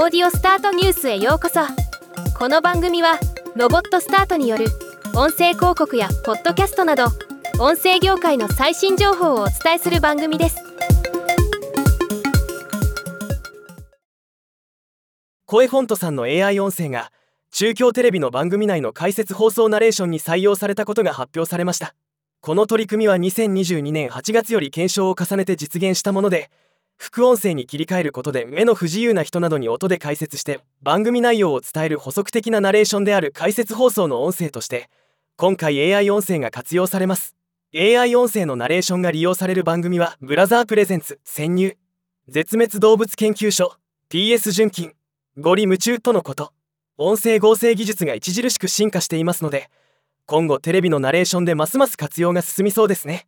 オーディオスタートニュースへようこそ。この番組はロボットスタートによる音声広告やポッドキャストなど音声業界の最新情報をお伝えする番組です。声フォントさんの AI 音声が中京テレビの番組内の解説放送ナレーションに採用されたことが発表されました。この取り組みは2022年8月より検証を重ねて実現したもので副音声に切り替えることで目の不自由な人などに音で解説して番組内容を伝える補足的なナレーションである解説放送の音声として今回 AI 音声が活用されます。AI 音声のナレーションが利用される番組はブラザープレゼンツ潜入。絶滅動物研究所 PS 純金。ゴリ夢中とのこと。音声合成技術が著しく進化していますので今後テレビのナレーションでますます活用が進みそうですね。